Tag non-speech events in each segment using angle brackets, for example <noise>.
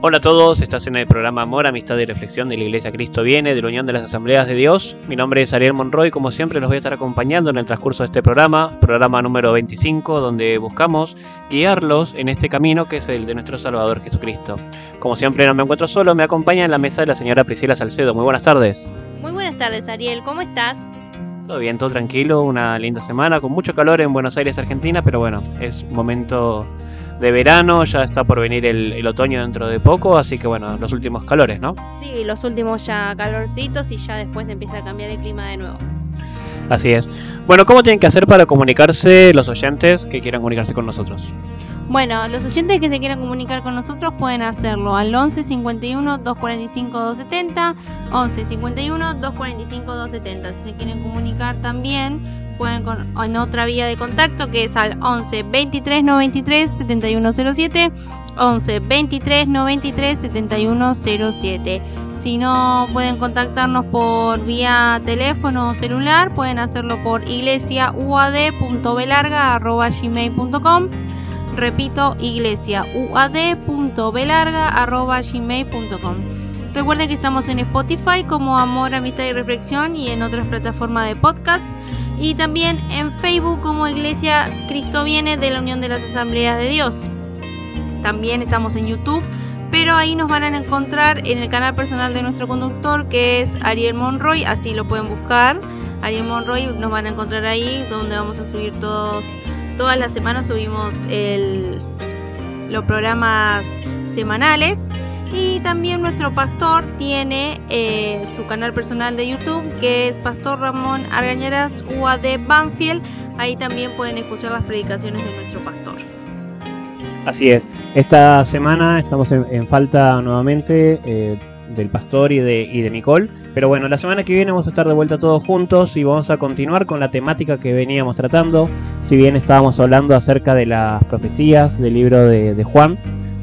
Hola a todos, estás en el programa Amor, Amistad y Reflexión de la Iglesia Cristo Viene, de la Unión de las Asambleas de Dios. Mi nombre es Ariel Monroy, como siempre los voy a estar acompañando en el transcurso de este programa, programa número 25, donde buscamos guiarlos en este camino que es el de nuestro Salvador Jesucristo. Como siempre no me encuentro solo, me acompaña en la mesa de la señora Priscila Salcedo. Muy buenas tardes. Muy buenas tardes Ariel, ¿cómo estás? Todo bien, todo tranquilo, una linda semana con mucho calor en Buenos Aires, Argentina, pero bueno, es momento de verano, ya está por venir el, otoño dentro de poco, así que bueno, los últimos calores, ¿no? Sí, los últimos ya calorcitos y ya después empieza a cambiar el clima de nuevo. Así es. Bueno, ¿cómo tienen que hacer para comunicarse los oyentes que quieran comunicarse con nosotros? Bueno, los oyentes que se quieran comunicar con nosotros pueden hacerlo al 11 51 245 270, 11 51 245 270. Si se quieren comunicar también pueden con, en otra vía de contacto que es al 11 23 93 7107 11 23 93 7107 si no pueden contactarnos por vía teléfono o celular pueden hacerlo por iglesiauad.belarga.gmail.com repito iglesiauad.belarga.gmail.com recuerden que estamos en Spotify como Amor, Amistad y Reflexión y en otras plataformas de podcasts y también en Facebook como Iglesia Cristo Viene de la Unión de las Asambleas de Dios. También estamos en YouTube, pero ahí nos van a encontrar en el canal personal de nuestro conductor que es Ariel Monroy, así lo pueden buscar. Ariel Monroy nos van a encontrar ahí donde vamos a subir todos, todas las semanas subimos el, los programas semanales y también nuestro pastor tiene eh, su canal personal de YouTube que es Pastor Ramón Argañeras UAD Banfield. Ahí también pueden escuchar las predicaciones de nuestro pastor. Así es. Esta semana estamos en, falta nuevamente eh, del pastor y de, Nicole. Pero bueno, la semana que viene vamos a estar de vuelta todos juntos y vamos a continuar con la temática que veníamos tratando. Si bien estábamos hablando acerca de las profecías del libro de Juan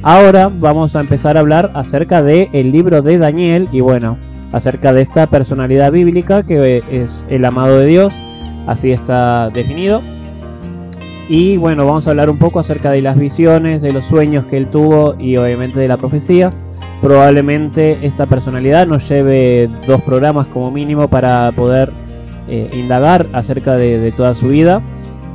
Ahora vamos a empezar a hablar acerca del el libro de Daniel y bueno, acerca de esta personalidad bíblica que es el amado de Dios, así está definido. Y bueno, vamos a hablar un poco acerca de las visiones, de los sueños que él tuvo y obviamente de la profecía. Probablemente esta personalidad nos lleve dos programas como mínimo para poder eh, indagar acerca de, toda su vida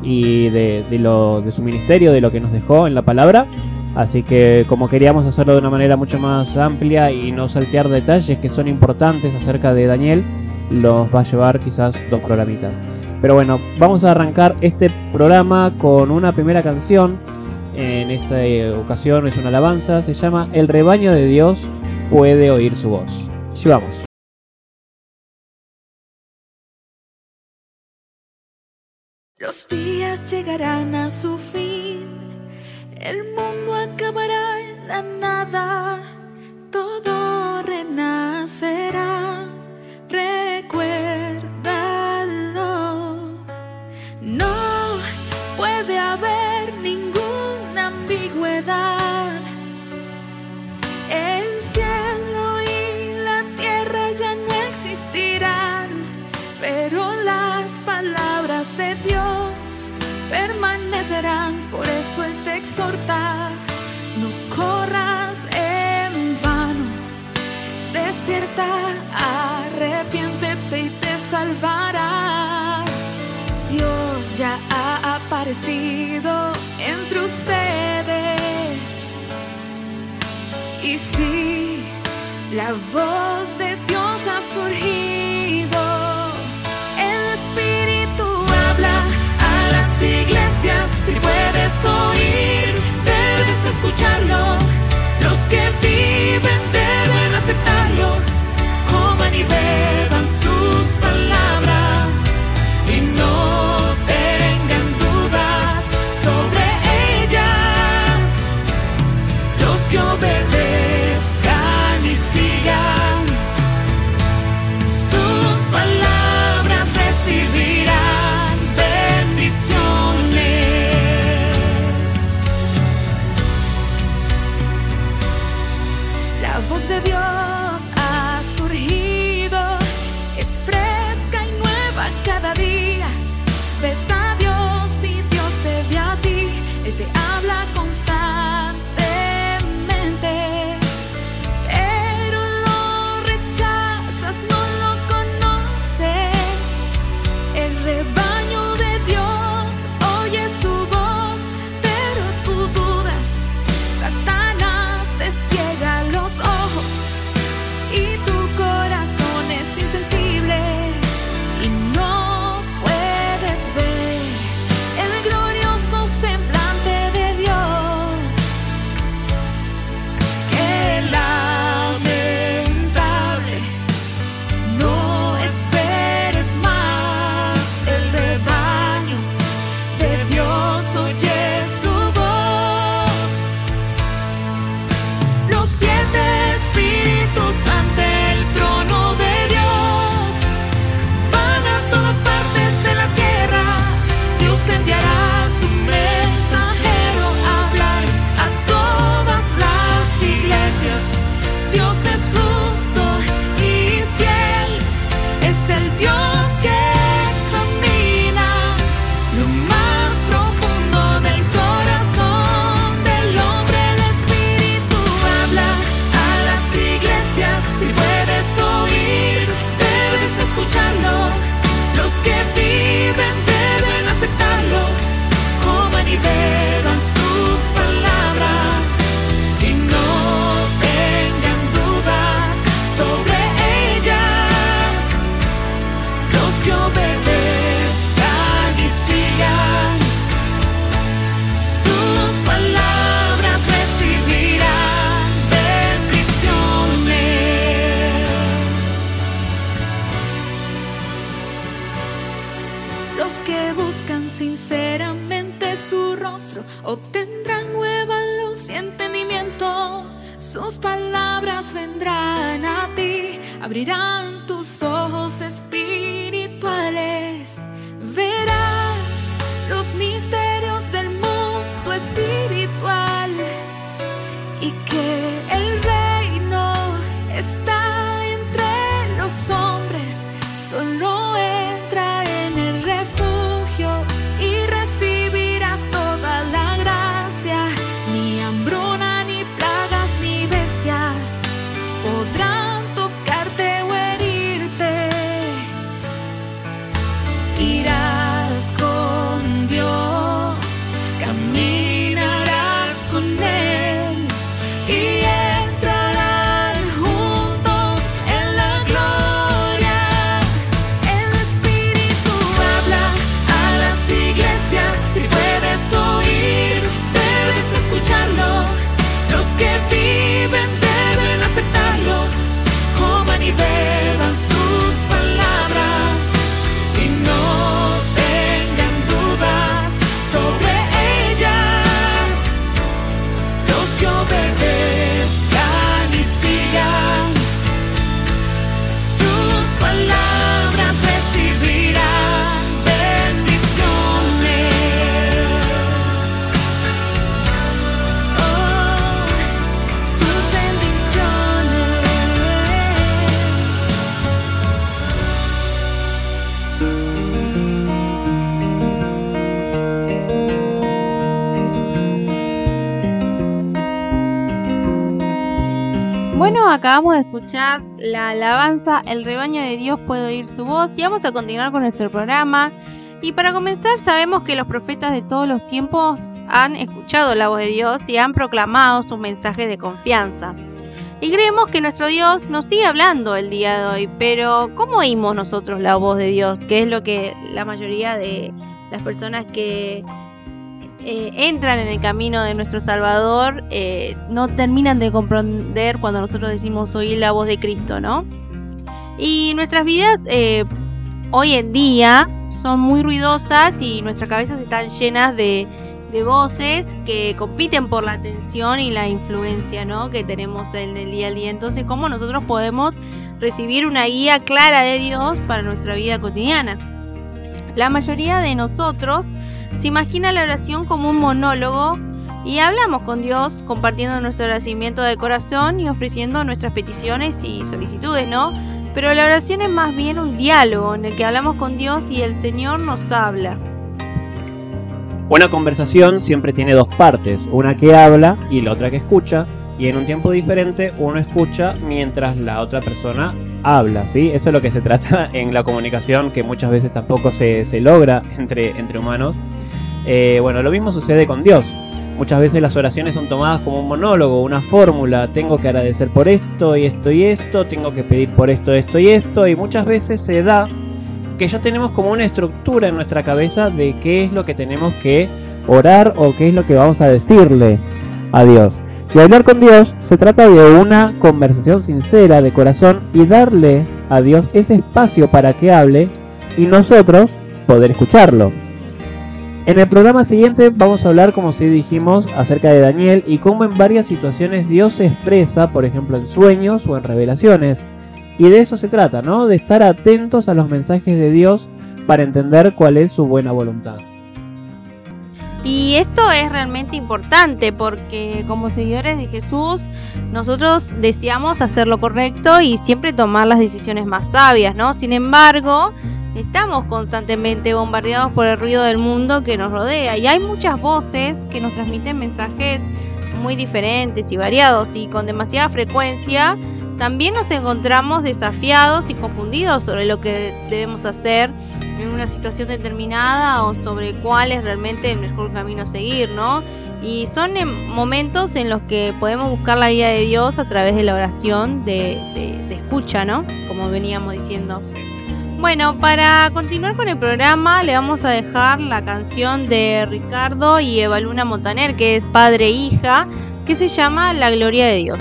y de, lo, de su ministerio, de lo que nos dejó en la palabra. Así que como queríamos hacerlo de una manera mucho más amplia y no saltear detalles que son importantes acerca de Daniel, los va a llevar quizás dos programitas. Pero bueno, vamos a arrancar este programa con una primera canción. En esta ocasión es una alabanza, se llama El rebaño de Dios puede oír su voz. vamos. Los días llegarán a su fin el mundo acabará en la nada, todo renacerá. Recuérdalo. No puede haber ninguna ambigüedad. El cielo y la tierra ya no existirán, pero las palabras de Dios permanecerán. No corras en vano. Despierta, arrepiéntete y te salvarás. Dios ya ha aparecido entre ustedes. Y si la voz de Dios ha surgido, el Espíritu habla iglesias, si puedes oír, escucharlo. Los que viven deben aceptarlo, coman y beban obtendrán nueva luz y entendimiento. Sus palabras vendrán a ti, abrirán la alabanza El rebaño de Dios puede oír su voz y vamos a continuar con nuestro programa. Y para comenzar, sabemos que los profetas de todos los tiempos han escuchado la voz de Dios y han proclamado sus mensajes de confianza. Y creemos que nuestro Dios nos sigue hablando el día de hoy, pero ¿cómo oímos nosotros la voz de Dios? Que es lo que la mayoría de las personas que eh, entran en el camino de nuestro Salvador eh, no terminan de comprender cuando nosotros decimos oír la voz de Cristo, ¿no? Y nuestras vidas eh, hoy en día son muy ruidosas y nuestras cabezas están llenas de, de voces que compiten por la atención y la influencia, ¿no? Que tenemos en el día a día. Entonces, ¿cómo nosotros podemos recibir una guía clara de Dios para nuestra vida cotidiana? La mayoría de nosotros se imagina la oración como un monólogo y hablamos con Dios compartiendo nuestro agradecimiento de corazón y ofreciendo nuestras peticiones y solicitudes, ¿no? Pero la oración es más bien un diálogo en el que hablamos con Dios y el Señor nos habla. Una conversación siempre tiene dos partes, una que habla y la otra que escucha, y en un tiempo diferente uno escucha mientras la otra persona habla, ¿sí? Eso es lo que se trata <laughs> en la comunicación que muchas veces tampoco se, se logra entre, entre humanos. Eh, bueno, lo mismo sucede con Dios. Muchas veces las oraciones son tomadas como un monólogo, una fórmula. Tengo que agradecer por esto y esto y esto, tengo que pedir por esto, esto y esto, y muchas veces se da que ya tenemos como una estructura en nuestra cabeza de qué es lo que tenemos que orar o qué es lo que vamos a decirle a Dios. Y hablar con Dios se trata de una conversación sincera de corazón y darle a Dios ese espacio para que hable y nosotros poder escucharlo. En el programa siguiente vamos a hablar, como si dijimos, acerca de Daniel y cómo en varias situaciones Dios se expresa, por ejemplo en sueños o en revelaciones. Y de eso se trata, ¿no? De estar atentos a los mensajes de Dios para entender cuál es su buena voluntad. Y esto es realmente importante porque como seguidores de Jesús nosotros deseamos hacer lo correcto y siempre tomar las decisiones más sabias, ¿no? Sin embargo, estamos constantemente bombardeados por el ruido del mundo que nos rodea y hay muchas voces que nos transmiten mensajes muy diferentes y variados y con demasiada frecuencia también nos encontramos desafiados y confundidos sobre lo que debemos hacer en una situación determinada o sobre cuál es realmente el mejor camino a seguir, ¿no? Y son momentos en los que podemos buscar la guía de Dios a través de la oración de, de escucha, ¿no? Como veníamos diciendo. Bueno, para continuar con el programa le vamos a dejar la canción de Ricardo y Eva Luna Montaner, que es padre e hija, que se llama La Gloria de Dios.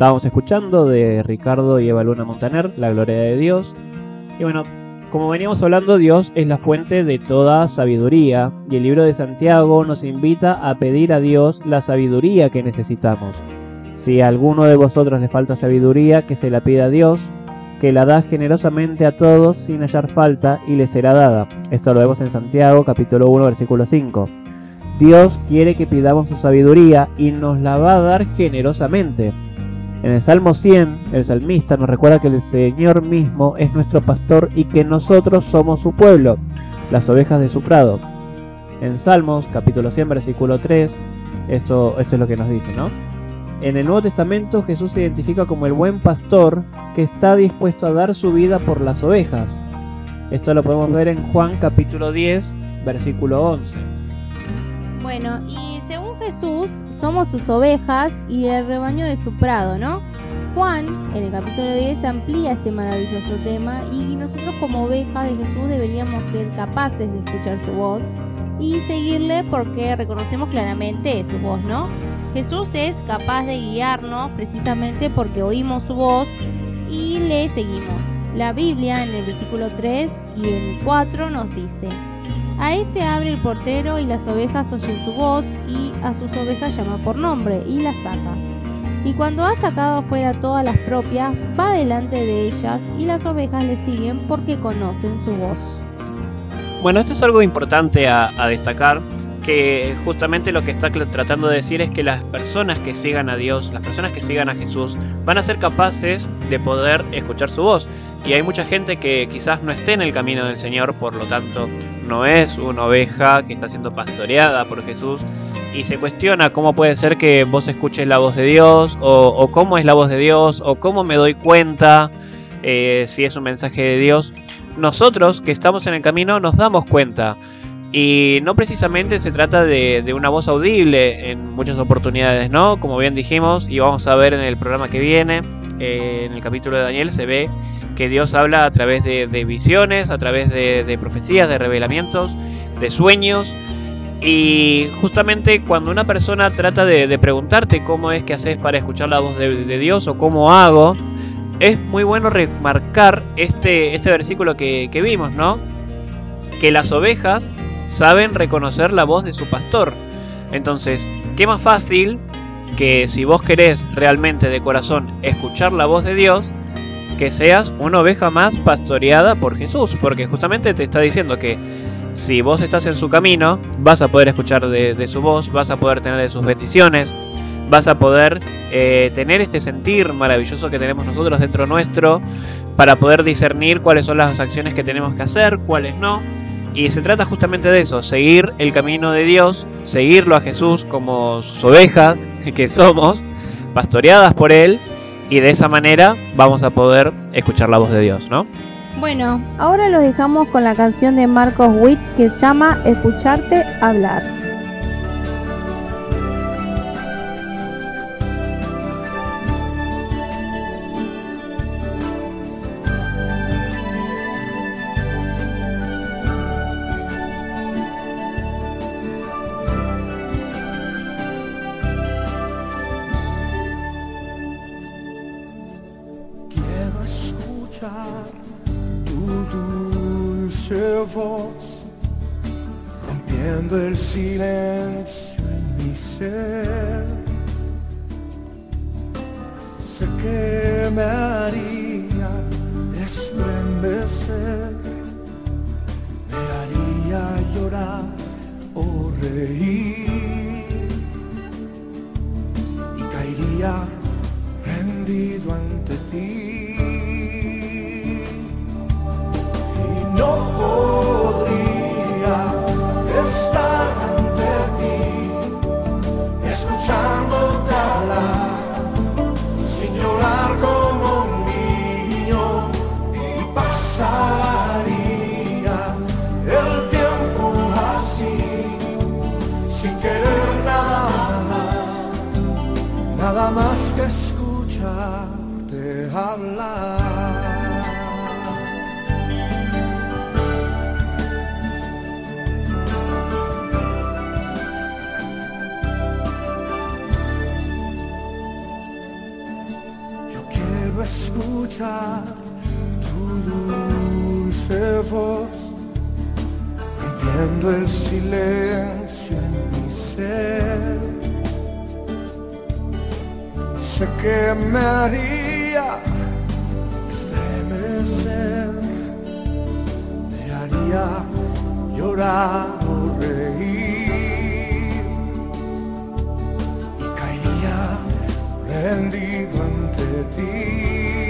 Estábamos escuchando de Ricardo y Eva Luna Montaner, La Gloria de Dios. Y bueno, como veníamos hablando, Dios es la fuente de toda sabiduría y el libro de Santiago nos invita a pedir a Dios la sabiduría que necesitamos. Si a alguno de vosotros le falta sabiduría, que se la pida a Dios, que la da generosamente a todos sin hallar falta y le será dada. Esto lo vemos en Santiago capítulo 1 versículo 5. Dios quiere que pidamos su sabiduría y nos la va a dar generosamente. En el Salmo 100, el salmista nos recuerda que el Señor mismo es nuestro pastor y que nosotros somos su pueblo, las ovejas de su prado. En Salmos, capítulo 100, versículo 3, esto, esto es lo que nos dice, ¿no? En el Nuevo Testamento Jesús se identifica como el buen pastor que está dispuesto a dar su vida por las ovejas. Esto lo podemos ver en Juan capítulo 10, versículo 11. Bueno, y Jesús somos sus ovejas y el rebaño de su prado, ¿no? Juan, en el capítulo 10, amplía este maravilloso tema y nosotros como ovejas de Jesús deberíamos ser capaces de escuchar su voz y seguirle porque reconocemos claramente su voz, ¿no? Jesús es capaz de guiarnos precisamente porque oímos su voz y le seguimos. La Biblia en el versículo 3 y el 4 nos dice, a este abre el portero y las ovejas oyen su voz y a sus ovejas llama por nombre y las saca. Y cuando ha sacado afuera todas las propias, va delante de ellas y las ovejas le siguen porque conocen su voz. Bueno, esto es algo importante a, a destacar, que justamente lo que está tratando de decir es que las personas que sigan a Dios, las personas que sigan a Jesús, van a ser capaces de poder escuchar su voz. Y hay mucha gente que quizás no esté en el camino del Señor, por lo tanto no es una oveja que está siendo pastoreada por Jesús y se cuestiona cómo puede ser que vos escuches la voz de Dios o, cómo es la voz de Dios o cómo me doy cuenta eh, si es un mensaje de Dios. Nosotros que estamos en el camino nos damos cuenta y no precisamente se trata de, una voz audible en muchas oportunidades, ¿no? Como bien dijimos y vamos a ver en el programa que viene, en el capítulo de Daniel se ve que Dios habla a través de, visiones, a través de, profecías, de revelamientos, de sueños. Y justamente cuando una persona trata de, preguntarte cómo es que haces para escuchar la voz de, Dios o cómo hago, es muy bueno remarcar este, este versículo que, que vimos, ¿no? Que las ovejas saben reconocer la voz de su pastor. Entonces, ¿qué más fácil que si vos querés realmente de corazón escuchar la voz de Dios, que seas una oveja más pastoreada por Jesús, porque justamente te está diciendo que si vos estás en su camino, vas a poder escuchar de, su voz, vas a poder tener de sus bendiciones, vas a poder eh, tener este sentir maravilloso que tenemos nosotros dentro nuestro para poder discernir cuáles son las acciones que tenemos que hacer, cuáles no. Y se trata justamente de eso, seguir el camino de Dios, seguirlo a Jesús como sus ovejas <laughs> que somos, pastoreadas por Él y de esa manera vamos a poder escuchar la voz de Dios, ¿no? Bueno, ahora los dejamos con la canción de Marcos Witt que se llama Escucharte hablar. voz, rompiendo el silencio en mi ser. Tu dulce voz, rompiendo el silencio en mi ser. Sé que me haría estremecer, me haría llorar o reír y caería rendido ante ti.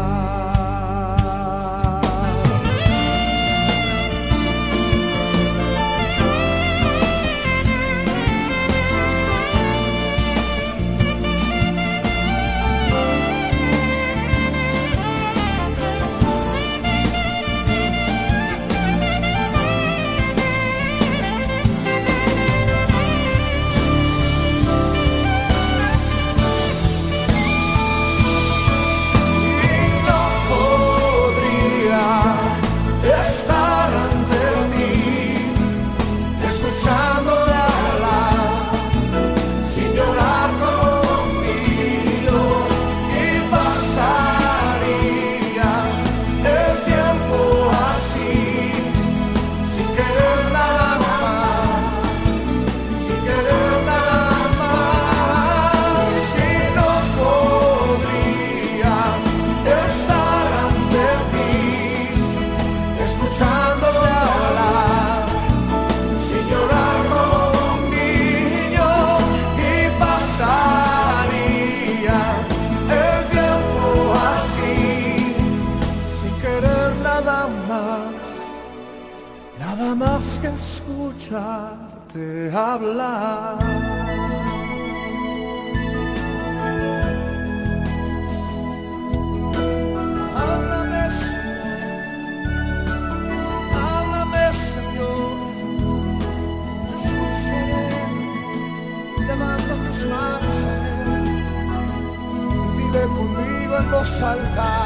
saltar.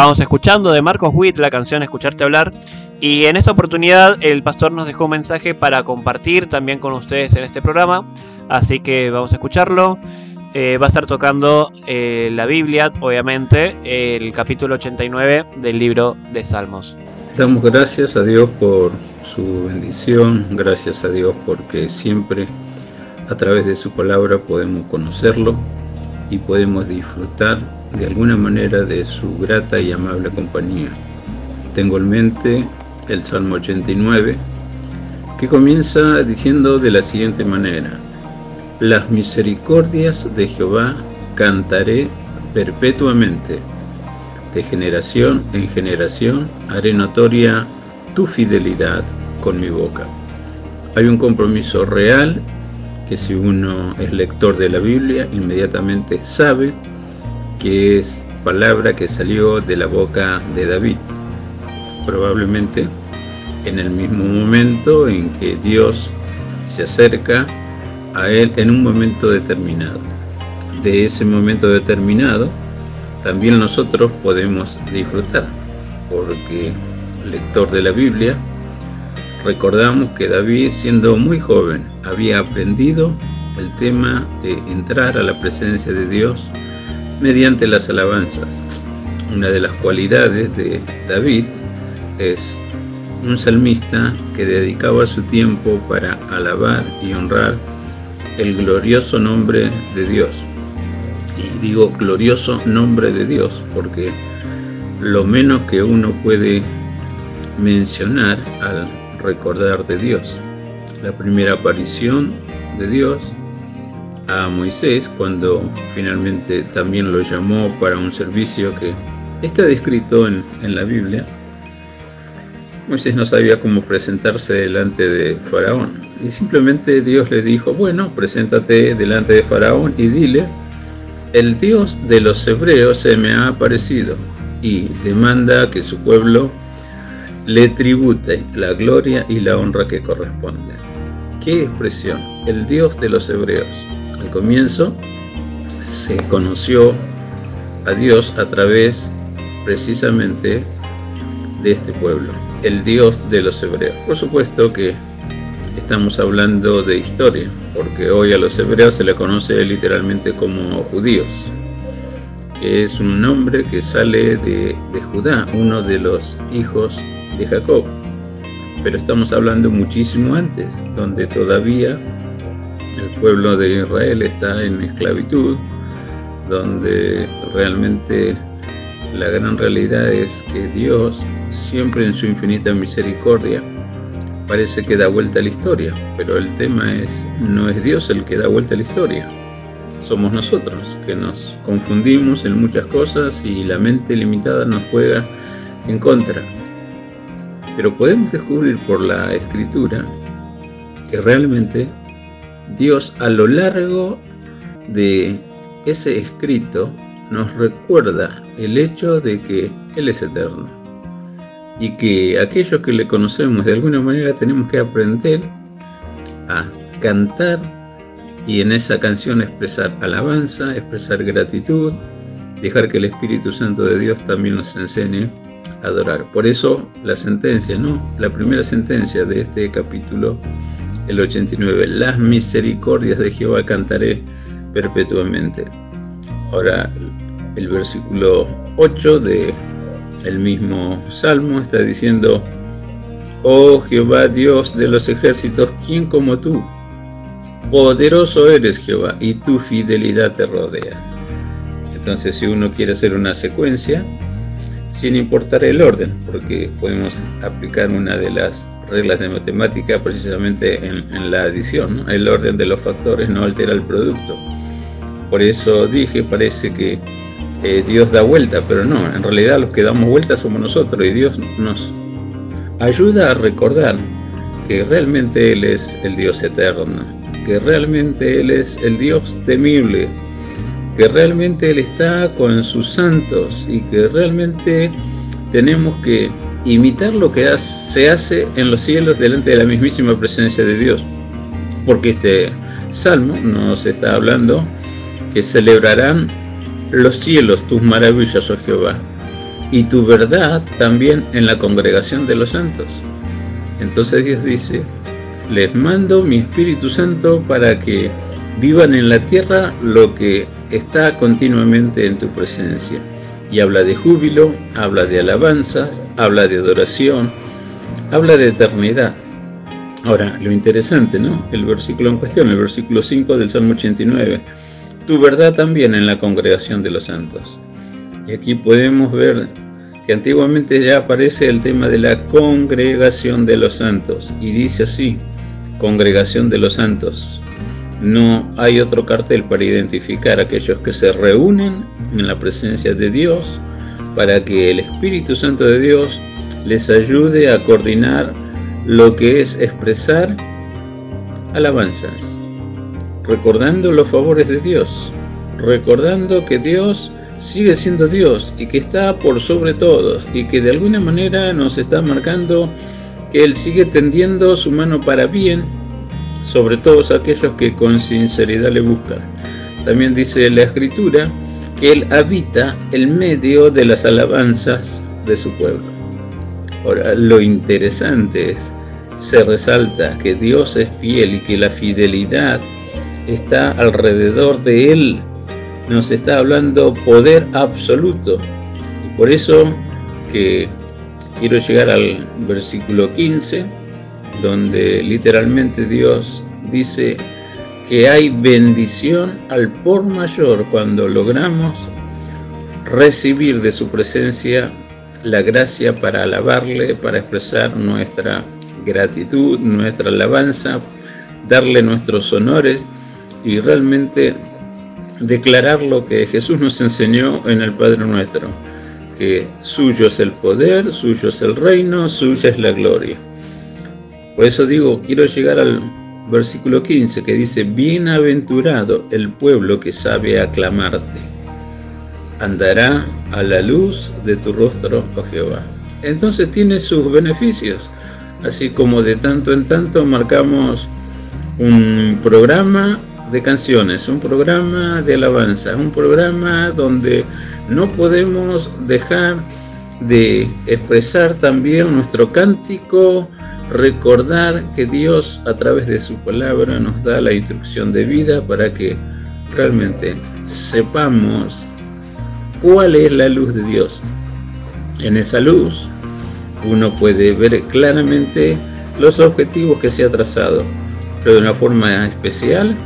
Estábamos escuchando de Marcos Witt la canción Escucharte hablar y en esta oportunidad el pastor nos dejó un mensaje para compartir también con ustedes en este programa, así que vamos a escucharlo. Eh, va a estar tocando eh, la Biblia, obviamente, el capítulo 89 del libro de Salmos. Damos gracias a Dios por su bendición, gracias a Dios porque siempre a través de su palabra podemos conocerlo y podemos disfrutar de alguna manera de su grata y amable compañía. Tengo en mente el Salmo 89 que comienza diciendo de la siguiente manera, las misericordias de Jehová cantaré perpetuamente, de generación en generación haré notoria tu fidelidad con mi boca. Hay un compromiso real que si uno es lector de la Biblia, inmediatamente sabe que es palabra que salió de la boca de David. Probablemente en el mismo momento en que Dios se acerca a él en un momento determinado. De ese momento determinado también nosotros podemos disfrutar, porque el lector de la Biblia recordamos que David, siendo muy joven, había aprendido el tema de entrar a la presencia de Dios mediante las alabanzas. Una de las cualidades de David es un salmista que dedicaba su tiempo para alabar y honrar el glorioso nombre de Dios. Y digo glorioso nombre de Dios porque lo menos que uno puede mencionar al recordar de Dios. La primera aparición de Dios a Moisés cuando finalmente también lo llamó para un servicio que está descrito en, en la Biblia. Moisés no sabía cómo presentarse delante de Faraón y simplemente Dios le dijo, bueno, preséntate delante de Faraón y dile, el Dios de los hebreos se me ha aparecido y demanda que su pueblo le tribute la gloria y la honra que corresponde. ¿Qué expresión? El Dios de los hebreos. Al comienzo se conoció a Dios a través precisamente de este pueblo, el Dios de los hebreos. Por supuesto que estamos hablando de historia, porque hoy a los hebreos se le conoce literalmente como judíos, que es un nombre que sale de, de Judá, uno de los hijos de Jacob. Pero estamos hablando muchísimo antes, donde todavía el pueblo de Israel está en esclavitud, donde realmente la gran realidad es que Dios, siempre en su infinita misericordia, parece que da vuelta a la historia, pero el tema es, no es Dios el que da vuelta a la historia, somos nosotros que nos confundimos en muchas cosas y la mente limitada nos juega en contra. Pero podemos descubrir por la escritura que realmente Dios a lo largo de ese escrito nos recuerda el hecho de que Él es eterno y que aquellos que le conocemos de alguna manera tenemos que aprender a cantar y en esa canción expresar alabanza, expresar gratitud, dejar que el Espíritu Santo de Dios también nos enseñe adorar. Por eso la sentencia, ¿no? La primera sentencia de este capítulo, el 89, las misericordias de Jehová cantaré perpetuamente. Ahora, el versículo 8 de el mismo Salmo está diciendo, Oh Jehová Dios de los ejércitos, ¿quién como tú? Poderoso eres Jehová y tu fidelidad te rodea. Entonces si uno quiere hacer una secuencia, sin importar el orden, porque podemos aplicar una de las reglas de matemática precisamente en, la adición, el orden de los factores no altera el producto. Por eso dije, parece que eh, Dios da vuelta, pero no, en realidad los que damos vuelta somos nosotros y Dios nos ayuda a recordar que realmente Él es el Dios eterno, que realmente Él es el Dios temible, que realmente Él está con sus santos y que realmente tenemos que imitar lo que se hace en los cielos delante de la mismísima presencia de Dios. Porque este salmo nos está hablando que celebrarán los cielos tus maravillas, oh Jehová, y tu verdad también en la congregación de los santos. Entonces Dios dice, les mando mi Espíritu Santo para que vivan en la tierra lo que está continuamente en tu presencia. Y habla de júbilo, habla de alabanzas, habla de adoración, habla de eternidad. Ahora, lo interesante, ¿no? El versículo en cuestión, el versículo 5 del Salmo 89 tu verdad también en la congregación de los santos. Y aquí podemos ver que antiguamente ya aparece el tema de la congregación de los santos. Y dice así, congregación de los santos. No hay otro cartel para identificar a aquellos que se reúnen en la presencia de Dios para que el Espíritu Santo de Dios les ayude a coordinar lo que es expresar alabanzas, recordando los favores de Dios, recordando que Dios sigue siendo Dios y que está por sobre todos y que de alguna manera nos está marcando que Él sigue tendiendo su mano para bien sobre todos aquellos que con sinceridad le buscan. También dice la Escritura que Él habita en medio de las alabanzas de su pueblo. Ahora, lo interesante es se resalta que Dios es fiel y que la fidelidad está alrededor de Él. Nos está hablando poder absoluto. Y por eso que quiero llegar al versículo 15, donde literalmente Dios dice que hay bendición al por mayor cuando logramos recibir de su presencia la gracia para alabarle, para expresar nuestra gratitud, nuestra alabanza, darle nuestros honores y realmente declarar lo que Jesús nos enseñó en el Padre nuestro, que suyo es el poder, suyo es el reino, suya es la gloria. Por eso digo, quiero llegar al versículo 15 que dice, bienaventurado el pueblo que sabe aclamarte, andará a la luz de tu rostro, oh Jehová. Entonces tiene sus beneficios, así como de tanto en tanto marcamos un programa de canciones, un programa de alabanza, un programa donde no podemos dejar de expresar también nuestro cántico, recordar que Dios a través de su palabra nos da la instrucción de vida para que realmente sepamos cuál es la luz de Dios. En esa luz uno puede ver claramente los objetivos que se ha trazado, pero de una forma especial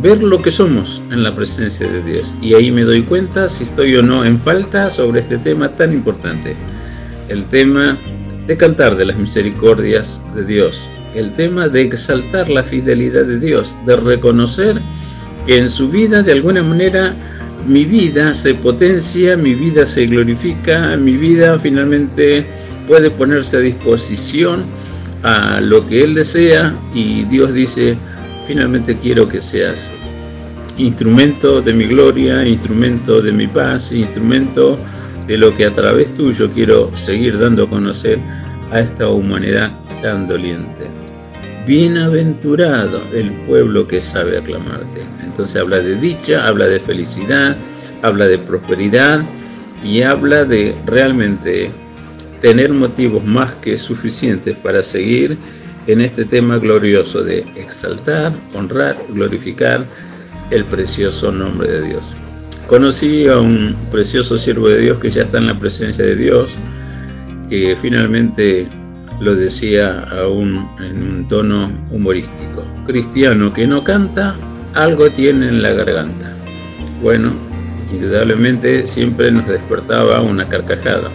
ver lo que somos en la presencia de Dios. Y ahí me doy cuenta si estoy o no en falta sobre este tema tan importante. El tema de cantar de las misericordias de Dios. El tema de exaltar la fidelidad de Dios, de reconocer que en su vida de alguna manera mi vida se potencia, mi vida se glorifica, mi vida finalmente puede ponerse a disposición a lo que Él desea y Dios dice, finalmente quiero que seas instrumento de mi gloria, instrumento de mi paz, instrumento de lo que a través tuyo quiero seguir dando a conocer a esta humanidad tan doliente. Bienaventurado el pueblo que sabe aclamarte. Entonces habla de dicha, habla de felicidad, habla de prosperidad y habla de realmente tener motivos más que suficientes para seguir en este tema glorioso de exaltar, honrar, glorificar el precioso nombre de Dios. Conocí a un precioso siervo de Dios que ya está en la presencia de Dios, que finalmente lo decía aún en un tono humorístico. Cristiano que no canta, algo tiene en la garganta. Bueno, indudablemente siempre nos despertaba una carcajada.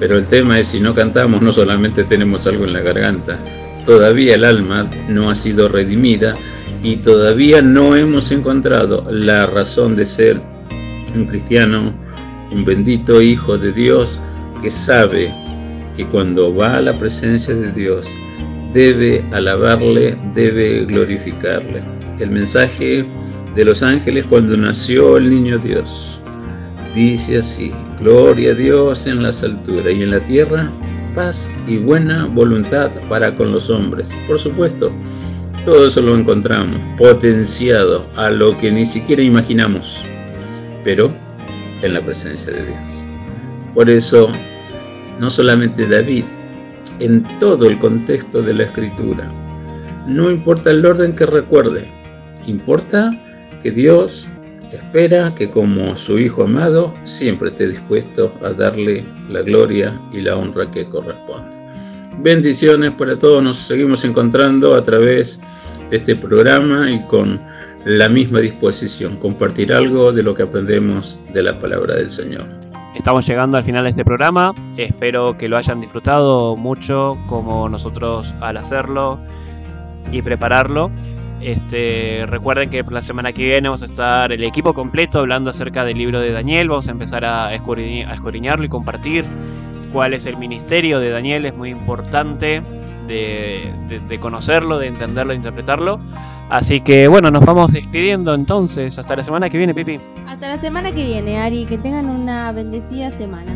Pero el tema es si no cantamos no solamente tenemos algo en la garganta, todavía el alma no ha sido redimida y todavía no hemos encontrado la razón de ser un cristiano, un bendito hijo de Dios que sabe que cuando va a la presencia de Dios debe alabarle, debe glorificarle. El mensaje de los ángeles cuando nació el niño Dios dice así, gloria a Dios en las alturas y en la tierra paz y buena voluntad para con los hombres. Por supuesto, todo eso lo encontramos potenciado a lo que ni siquiera imaginamos, pero en la presencia de Dios. Por eso, no solamente David, en todo el contexto de la escritura, no importa el orden que recuerde, importa que Dios espera que como su Hijo amado siempre esté dispuesto a darle la gloria y la honra que corresponde. Bendiciones para todos, nos seguimos encontrando a través de este programa y con la misma disposición, compartir algo de lo que aprendemos de la palabra del Señor. Estamos llegando al final de este programa, espero que lo hayan disfrutado mucho como nosotros al hacerlo y prepararlo. Este, recuerden que la semana que viene vamos a estar el equipo completo hablando acerca del libro de Daniel. Vamos a empezar a, escudriñ- a escudriñarlo y compartir cuál es el ministerio de Daniel. Es muy importante de, de- de conocerlo, de entenderlo, de interpretarlo. Así que bueno, nos vamos despidiendo entonces. Hasta la semana que viene, Pipi. Hasta la semana que viene, Ari. Que tengan una bendecida semana.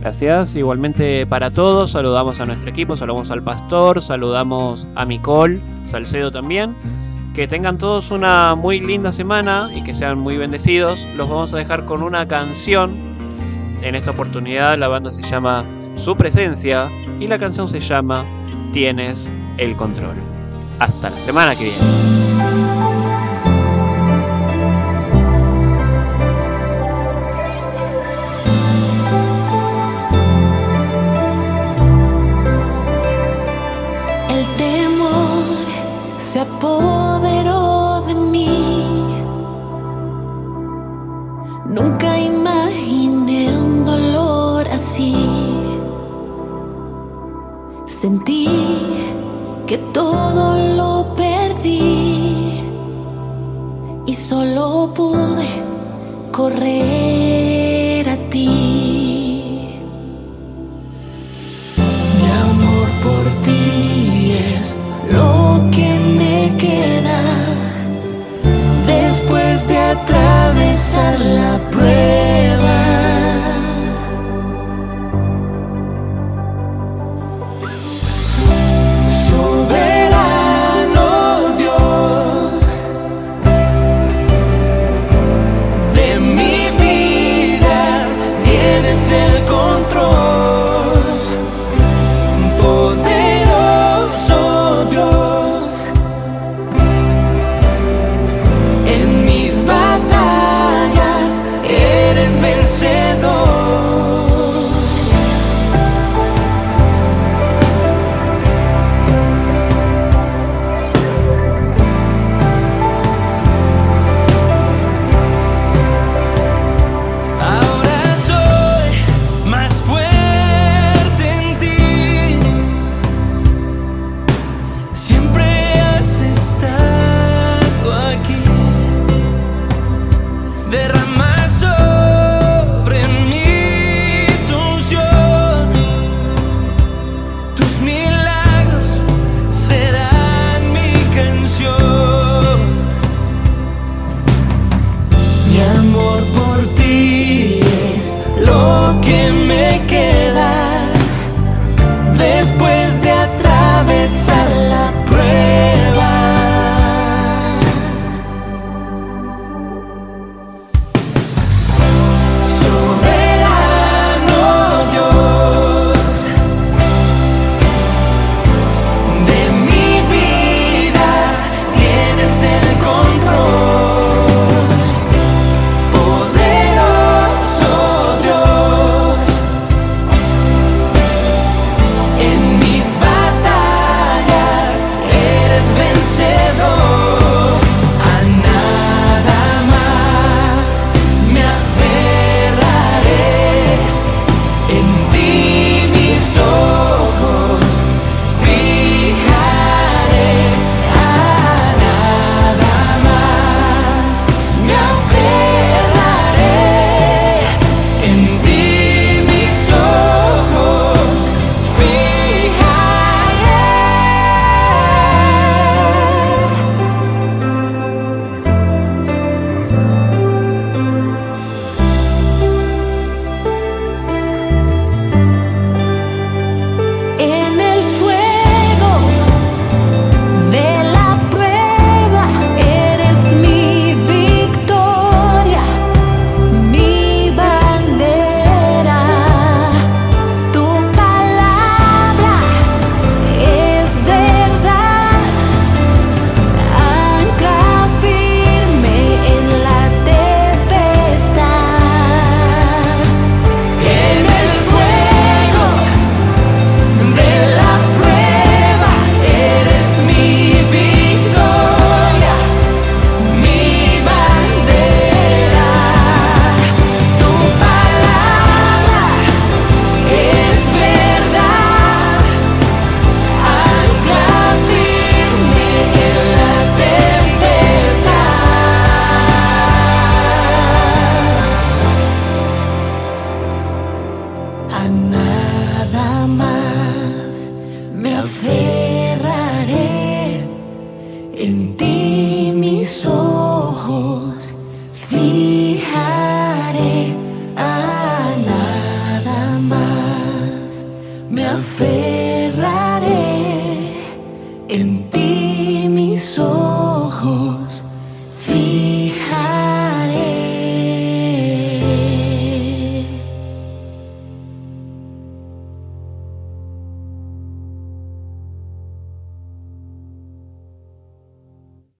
Gracias, igualmente para todos. Saludamos a nuestro equipo, saludamos al pastor, saludamos a Micol, Salcedo también. Que tengan todos una muy linda semana y que sean muy bendecidos. Los vamos a dejar con una canción. En esta oportunidad la banda se llama Su Presencia y la canción se llama tienes el control. Hasta la semana que viene. se Todo lo perdí y solo pude correr.